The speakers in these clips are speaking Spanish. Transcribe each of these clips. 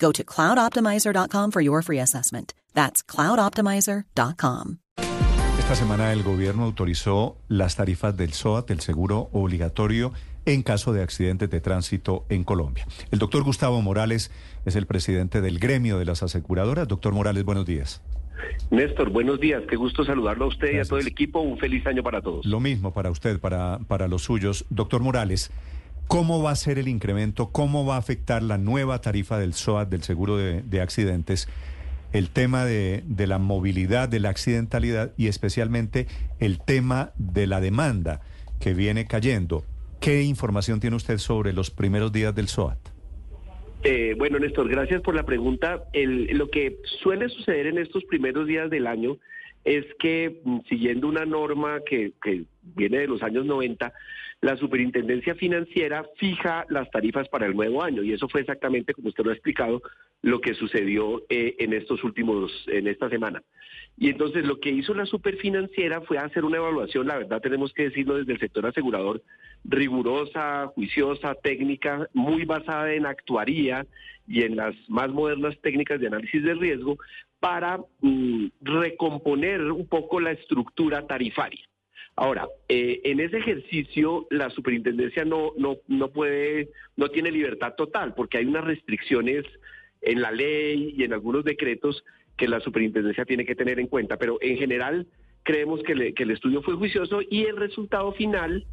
Go to cloudoptimizer.com for your free assessment. That's cloudoptimizer.com. Esta semana el gobierno autorizó las tarifas del SOAT, el seguro obligatorio, en caso de accidentes de tránsito en Colombia. El doctor Gustavo Morales es el presidente del gremio de las aseguradoras. Doctor Morales, buenos días. Néstor, buenos días. Qué gusto saludarlo a usted y a todo el equipo. Un feliz año para todos. Lo mismo para usted, para, para los suyos. Doctor Morales, ¿cómo va a ser el incremento? ¿Cómo va a afectar la nueva tarifa del SOAT, del seguro de, de accidentes? El tema de, la movilidad, de la accidentalidad y especialmente el tema de la demanda que viene cayendo. ¿Qué información tiene usted sobre los primeros días del SOAT? Eh, bueno, Néstor, gracias por la pregunta. Lo que suele suceder en estos primeros días del año es que, mm, siguiendo una norma que, viene de los años 90, la Superintendencia Financiera fija las tarifas para el nuevo año y eso fue exactamente, como usted lo ha explicado, lo que sucedió eh, en estos últimos, en esta semana. Y entonces lo que hizo la Superfinanciera fue hacer una evaluación, la verdad tenemos que decirlo desde el sector asegurador, rigurosa, juiciosa, técnica, muy basada en actuaría y en las más modernas técnicas de análisis de riesgo para mm, recomponer un poco la estructura tarifaria. Ahora, eh, en ese ejercicio la superintendencia no, no, no puede, no tiene libertad total, porque hay unas restricciones en la ley y en algunos decretos que la superintendencia tiene que tener en cuenta. Pero en general creemos que, que el estudio fue juicioso y el resultado final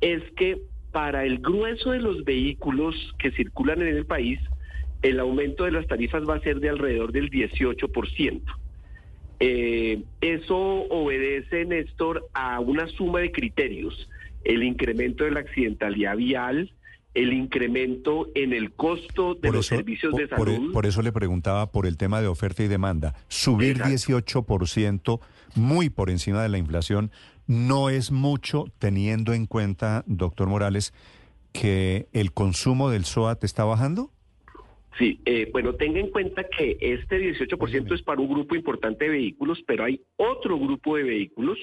es que para el grueso de los vehículos que circulan en el país, el aumento de las tarifas va a ser de alrededor del 18%. Eh, eso obedece, Néstor, a una suma de criterios. El incremento de la accidentalidad vial, el incremento en el costo de los servicios por, de por- salud. por eso le preguntaba por el tema de oferta y demanda. Subir Exacto. 18%, muy por encima de la inflación, no es mucho teniendo en cuenta, doctor Morales, que el consumo del SOAT está bajando. Sí, eh, bueno, tenga en cuenta que este 18% es para un grupo importante de vehículos, pero hay otro grupo de vehículos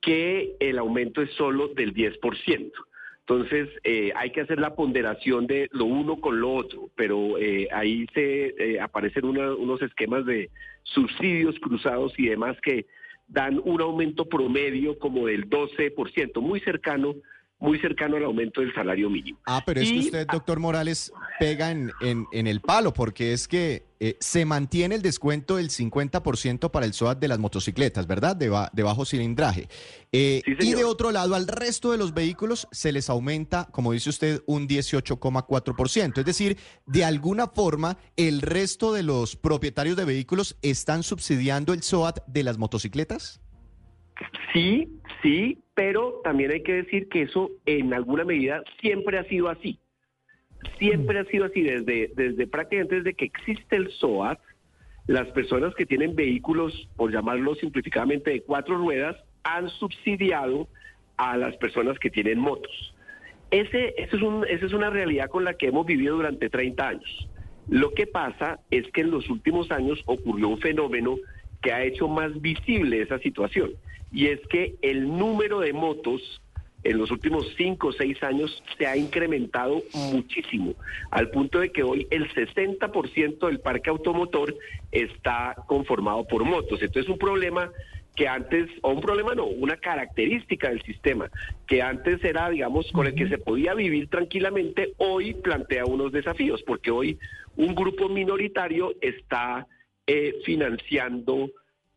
que el aumento es solo del 10%. Entonces, eh, hay que hacer la ponderación de lo uno con lo otro, pero eh, ahí se eh, aparecen una- unos esquemas de subsidios cruzados y demás que dan un aumento promedio como del 12%, muy cercano, muy cercano al aumento del salario mínimo. Ah, pero es que usted, doctor Morales, pega en, en- en el palo, porque es que eh, se mantiene el descuento del 50% para el SOAT de las motocicletas, ¿verdad? De, ba- de bajo cilindraje. Eh, Sí, y de otro lado, al resto de los vehículos se les aumenta, como dice usted, un 18,4%. Es decir, de alguna forma, el resto de los propietarios de vehículos están subsidiando el SOAT de las motocicletas. Sí, sí, pero también hay que decir que eso en alguna medida siempre ha sido así. Siempre ha sido así desde, desde prácticamente desde que existe el SOAT, las personas que tienen vehículos, por llamarlo simplificadamente, de cuatro ruedas, han subsidiado a las personas que tienen motos. Ese, ese es un- esa es una realidad con la que hemos vivido durante 30 años. Lo que pasa es que en los últimos años ocurrió un fenómeno que ha hecho más visible esa situación, y es que el número de motos en los últimos cinco o seis años se ha incrementado muchísimo, al punto de que hoy el 60% del parque automotor está conformado por motos. Entonces, un problema que antes, o un problema no, una característica del sistema, que antes era, digamos, con el que se podía vivir tranquilamente, hoy plantea unos desafíos, porque hoy un grupo minoritario está eh, financiando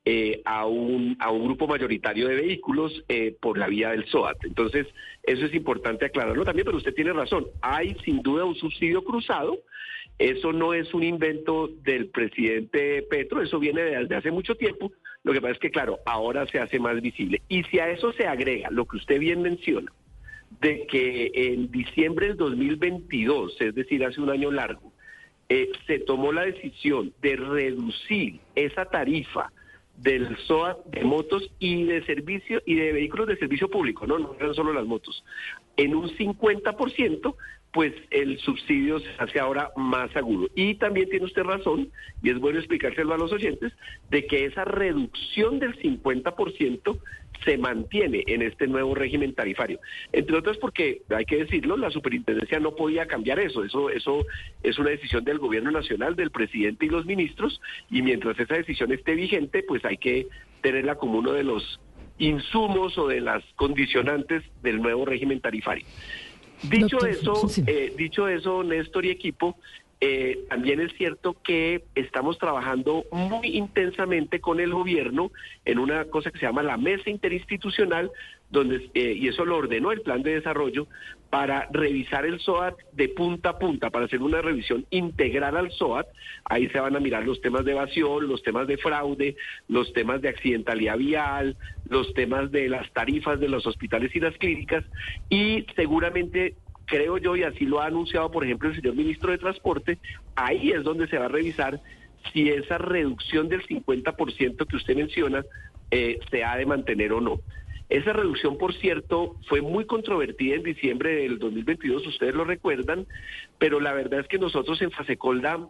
eh, a, un, a un grupo mayoritario de vehículos eh, por la vía del SOAT. Entonces, eso es importante aclararlo también, pero usted tiene razón. Hay sin duda un subsidio cruzado. Eso no es un invento del presidente Petro, eso viene desde hace mucho tiempo. Lo que pasa es que, claro, ahora se hace más visible. Y si a eso se agrega lo que usted bien menciona, de que en diciembre del 2022, es decir, hace un año largo, eh, se tomó la decisión de reducir esa tarifa del SOA de motos y de servicio y de vehículos de servicio público, no, no eran solo las motos, en un 50%, pues el subsidio se hace ahora más agudo. Y también tiene usted razón, y es bueno explicárselo a los oyentes, de que esa reducción del 50% se mantiene en este nuevo régimen tarifario. Entre otras porque, hay que decirlo, la superintendencia no podía cambiar eso. Eso, eso es una decisión del gobierno nacional, del presidente y los ministros, y mientras esa decisión esté vigente, pues hay que tenerla como uno de los insumos o de las condicionantes del nuevo régimen tarifario. Dicho eso, eh, dicho eso, Néstor y equipo, eh, también es cierto que estamos trabajando muy intensamente con el gobierno en una cosa que se llama la mesa interinstitucional, donde eh, y eso lo ordenó el plan de desarrollo para revisar el SOAT de punta a punta, para hacer una revisión integral al SOAT. Ahí se van a mirar los temas de evasión, los temas de fraude, los temas de accidentalidad vial, los temas de las tarifas de los hospitales y las clínicas, y seguramente creo yo, y así lo ha anunciado, por ejemplo, el señor ministro de Transporte, ahí es donde se va a revisar si esa reducción del 50% que usted menciona eh, se ha de mantener o no. Esa reducción, por cierto, fue muy controvertida en diciembre del 2022, ustedes lo recuerdan, pero la verdad es que nosotros en Fasecolda,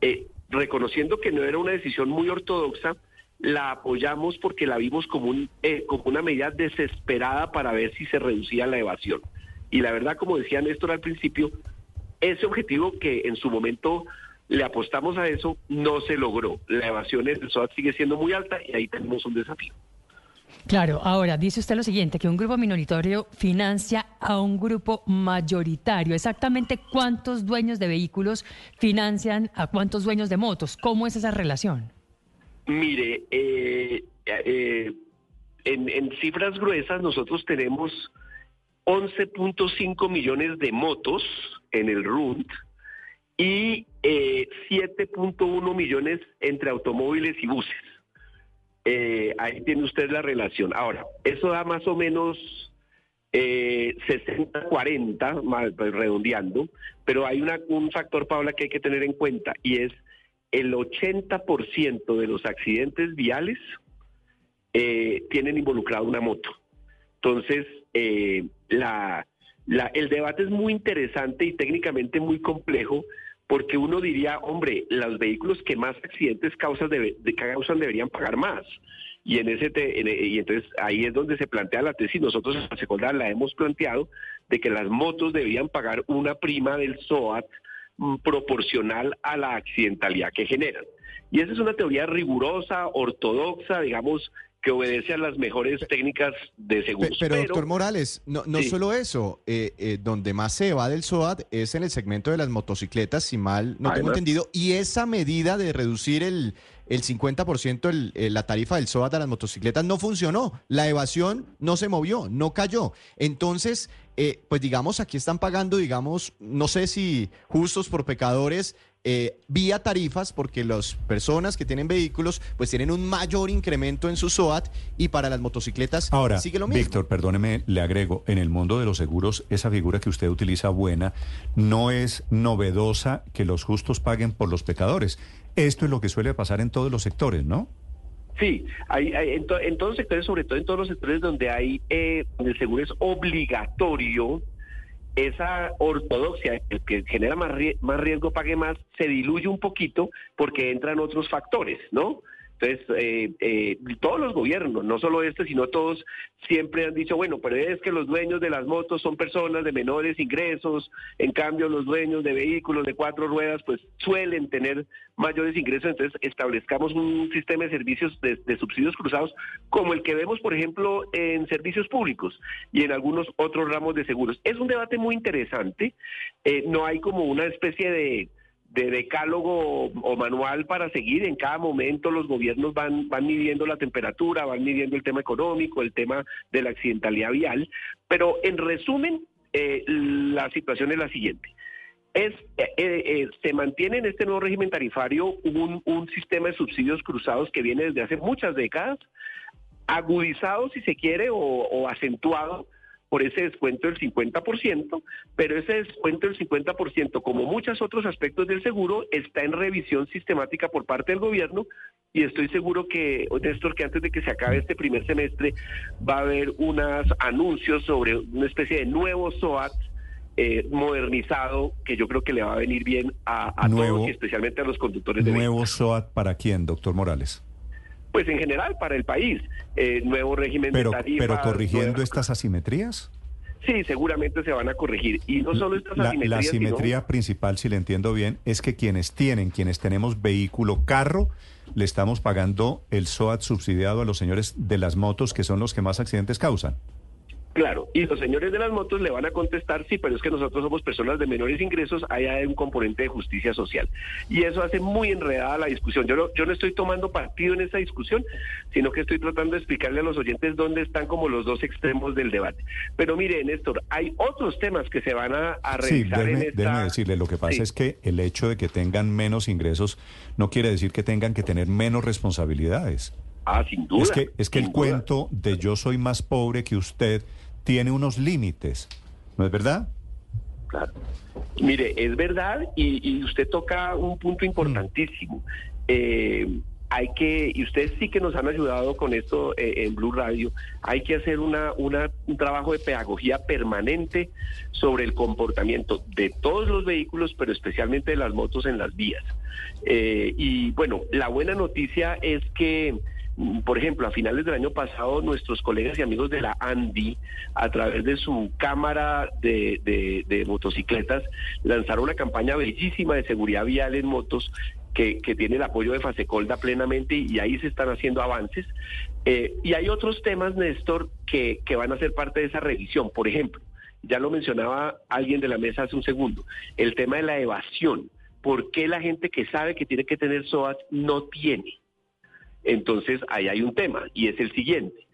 eh, reconociendo que no era una decisión muy ortodoxa, la apoyamos porque la vimos como, un, eh, como una medida desesperada para ver si se reducía la evasión. Y la verdad, como decía Néstor al principio, ese objetivo que en su momento le apostamos a eso no se logró. La evasión del SOAT sigue siendo muy alta y ahí tenemos un desafío. Claro, ahora dice usted lo siguiente, que un grupo minoritario financia a un grupo mayoritario. Exactamente cuántos dueños de vehículos financian a cuántos dueños de motos. ¿Cómo es esa relación? Mire, eh, eh, en cifras gruesas nosotros tenemos 11.5 millones de motos en el RUNT y 7.1 eh, millones entre automóviles y buses. Eh, ahí tiene usted la relación. Ahora, eso da más o menos 60-40, eh, pues, redondeando, pero hay una, un factor, Paula, que hay que tener en cuenta y es el 80% de los accidentes viales tienen involucrado una moto. Entonces, eh, la, el debate es muy interesante y técnicamente muy complejo porque uno diría, hombre, los vehículos que más accidentes causan, de, causan deberían pagar más. Y en ese y entonces ahí es donde se plantea la tesis. Nosotros en la secundaria la hemos planteado de que las motos deberían pagar una prima del SOAT mm, proporcional a la accidentalidad que generan. Y esa es una teoría rigurosa, ortodoxa, digamos, que obedece a las mejores técnicas de seguridad. Pero, doctor Morales, no, no solo eso, eh, eh, donde más se va del SOAT es en el segmento de las motocicletas, si mal no tengo entendido, y esa medida de reducir el, el 50% el, la tarifa del SOAT a las motocicletas no funcionó, la evasión no se movió, no cayó. Entonces, eh, pues digamos, aquí están pagando, digamos, no sé si justos por pecadores, eh, vía tarifas, porque las personas que tienen vehículos pues tienen un mayor incremento en su SOAT y para las motocicletas Ahora, sigue lo mismo. Víctor, perdóneme, le agrego, en el mundo de los seguros, esa figura que usted utiliza buena, no es novedosa que los justos paguen por los pecadores. Esto es lo que suele pasar en todos los sectores, ¿no? Sí, hay, en, todos los sectores, sobre todo en todos los sectores donde hay eh, el seguro es obligatorio, esa ortodoxia, el que genera más, riesgo pague más, se diluye un poquito porque entran otros factores, ¿no? Entonces, eh, eh, todos los gobiernos, no solo este, sino todos, siempre han dicho, bueno, pero es que los dueños de las motos son personas de menores ingresos, en cambio los dueños de vehículos de cuatro ruedas, pues suelen tener mayores ingresos, entonces establezcamos un sistema de servicios de, subsidios cruzados como el que vemos, por ejemplo, en servicios públicos y en algunos otros ramos de seguros. Es un debate muy interesante, eh, no hay como una especie de de decálogo o manual para seguir. En cada momento los gobiernos van, van midiendo la temperatura, van midiendo el tema económico, el tema de la accidentalidad vial. Pero en resumen, eh, la situación es la siguiente. Es, eh, eh, se mantiene en este nuevo régimen tarifario un, un sistema de subsidios cruzados que viene desde hace muchas décadas, agudizado si se quiere o acentuado por ese descuento del 50%, pero ese descuento del 50%, como muchos otros aspectos del seguro, está en revisión sistemática por parte del gobierno y estoy seguro que, Néstor, que antes de que se acabe este primer semestre va a haber unos anuncios sobre una especie de nuevo SOAT eh, modernizado que yo creo que le va a venir bien a, todos y especialmente a los conductores de ¿Nuevo SOAT para quién, doctor Morales? Pues en general para el país. Eh, nuevo régimen pero, de tarifas. Pero corrigiendo estas asimetrías. Sí, seguramente se van a corregir. Y no solo estas asimetrías. La asimetría principal, si le entiendo bien, es que quienes tienen, quienes tenemos vehículo, carro, le estamos pagando el SOAT subsidiado a los señores de las motos, que son los que más accidentes causan. Claro, y los señores de las motos le van a contestar, sí, pero es que nosotros somos personas de menores ingresos, ahí hay un componente de justicia social. Y eso hace muy enredada la discusión. Yo no, yo no estoy tomando partido en esa discusión, sino que estoy tratando de explicarle a los oyentes dónde están como los dos extremos del debate. Pero mire, Néstor, hay otros temas que se van a, a revisar sí, déjeme, en esta... déjeme decirle, lo que pasa es que el hecho de que tengan menos ingresos no quiere decir que tengan que tener menos responsabilidades. Ah, sin duda. Es que, es que el duda. cuento de yo soy más pobre que usted tiene unos límites, ¿no es verdad? Claro. Mire, es verdad y, y usted toca un punto importantísimo. Eh, hay que, y ustedes sí que nos han ayudado con esto eh, en Blue Radio, hay que hacer una, una, un trabajo de pedagogía permanente sobre el comportamiento de todos los vehículos, pero especialmente de las motos en las vías. Eh, y bueno, la buena noticia es que mm, por ejemplo, a finales del año pasado, nuestros colegas y amigos de la ANDI, a través de su cámara de, de, de motocicletas, lanzaron una campaña bellísima de seguridad vial en motos que, que, tiene el apoyo de Fasecolda plenamente y ahí se están haciendo avances. Eh, y hay otros temas, Néstor, que, que van a ser parte de esa revisión. Por ejemplo, ya lo mencionaba alguien de la mesa hace un segundo, el tema de la evasión. ¿Por qué la gente que sabe que tiene que tener SOAT no tiene? Entonces, ahí hay un tema y es el siguiente.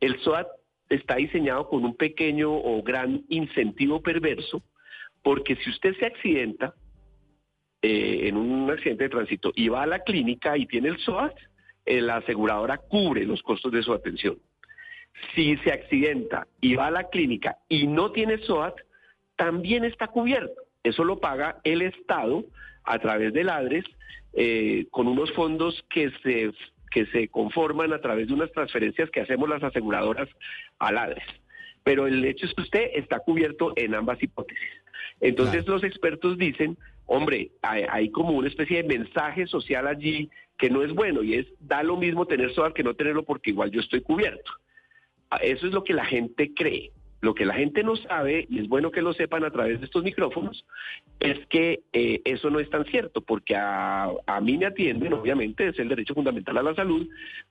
El SOAT está diseñado con un pequeño o gran incentivo perverso porque si usted se accidenta, eh, en un accidente de tránsito y va a la clínica y tiene el SOAT, eh, la aseguradora cubre los costos de su atención. Si se accidenta y va a la clínica y no tiene SOAT, también está cubierto. Eso lo paga el Estado a través del ADRES eh, con unos fondos que se, que se conforman a través de unas transferencias que hacemos las aseguradoras al ADRES. Pero el hecho es que usted está cubierto en ambas hipótesis. Entonces claro. los expertos dicen, hombre, hay, hay, como una especie de mensaje social allí que no es bueno y es da lo mismo tener SOAT que no tenerlo porque igual yo estoy cubierto. Eso es lo que la gente cree. Lo que la gente no sabe, y es bueno que lo sepan a través de estos micrófonos, es que eh, eso no es tan cierto, porque a, a mí me atienden, obviamente, es el derecho fundamental a la salud,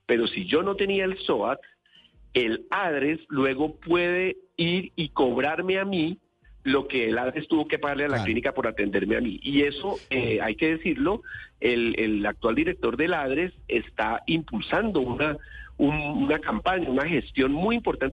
pero si yo no tenía el SOAT, el ADRES luego puede ir y cobrarme a mí lo que el ADRES tuvo que pagarle a la claro. clínica por atenderme a mí. Y eso, eh, hay que decirlo, el, el, actual director del ADRES está impulsando una, un, una campaña, una gestión muy importante.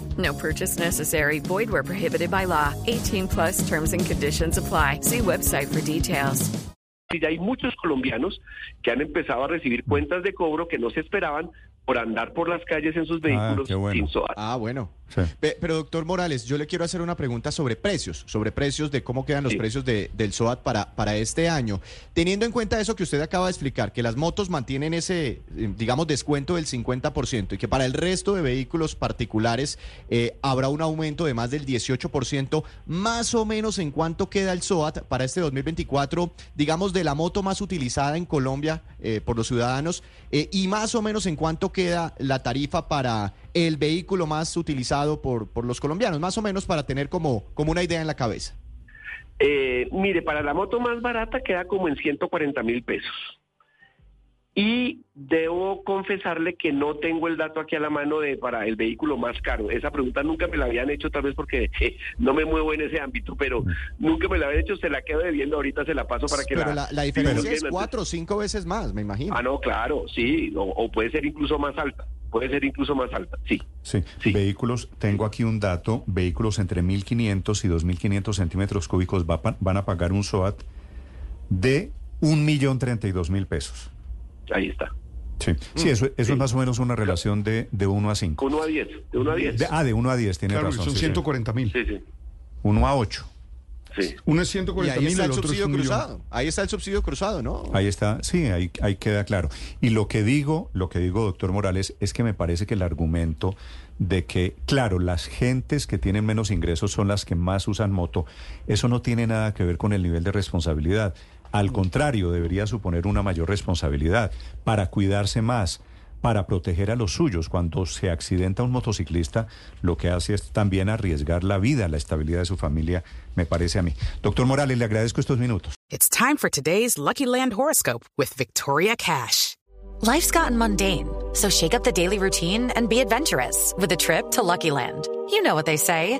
No purchase necessary. Void where prohibited by law. 18 plus terms and conditions apply. See website for details. Y ya hay muchos colombianos que han empezado a recibir cuentas de cobro que no se esperaban por andar por las calles en sus vehículos ah, bueno. sin SOAT. Ah, bueno. Sí. Pero doctor Morales, yo le quiero hacer una pregunta sobre precios, sobre precios de cómo quedan los sí. precios de, del SOAT para, para este año. Teniendo en cuenta eso que usted acaba de explicar, que las motos mantienen ese, eh, digamos, descuento del 50% y que para el resto de vehículos particulares eh, habrá un aumento de más del 18%, más o menos en cuánto queda el SOAT para este 2024, digamos, de la moto más utilizada en Colombia eh, por los ciudadanos, y más o menos en cuánto queda la tarifa para el vehículo más utilizado por, por los colombianos? Más o menos para tener como, como una idea en la cabeza. Eh, mire, para la moto más barata queda como en 140 mil pesos. Y debo confesarle que no tengo el dato aquí a la mano de para el vehículo más caro. Esa pregunta nunca me la habían hecho, tal vez porque eh, no me muevo en ese ámbito, pero nunca me la habían hecho, se la quedo debiendo, ahorita se la paso para que Pero la... la, la diferencia es cuatro o cinco veces más, me imagino. Ah, no, claro, sí, o, o puede ser incluso más alta, puede ser incluso más alta, sí. Sí. Sí. vehículos, tengo aquí un dato, vehículos entre 1.500 y 2.500 centímetros cúbicos va van a pagar un SOAT de 1.032.000 pesos. Ahí está. Sí, sí eso, eso es más o menos una relación de, de 1 a 5. 1 a 10, de 1 a 10. De- ah, de 1 a 10, tiene Claro, razón. son sí, sí. 140 mil. Sí, sí, 1 a 8. Sí. Uno es Y 140 ahí mil, está el subsidio millón. cruzado. Ahí está el subsidio cruzado, ¿no? Ahí está, sí, ahí, ahí queda claro. Y lo que digo, lo que digo, doctor Morales, es que me parece que el argumento de que, claro, las gentes que tienen menos ingresos son las que más usan moto, eso no tiene nada que ver con el nivel de responsabilidad. Al contrario, debería suponer una mayor responsabilidad para cuidarse más, para proteger a los suyos. Cuando se accidenta un motociclista, lo que hace es también arriesgar la vida, la estabilidad de su familia, me parece a mí. Doctor Morales, le agradezco estos minutos. It's time for today's Lucky Land horoscope with Victoria Cash. Life's gotten mundane, so shake up the daily routine and be adventurous with a trip to Lucky Land. You know what they say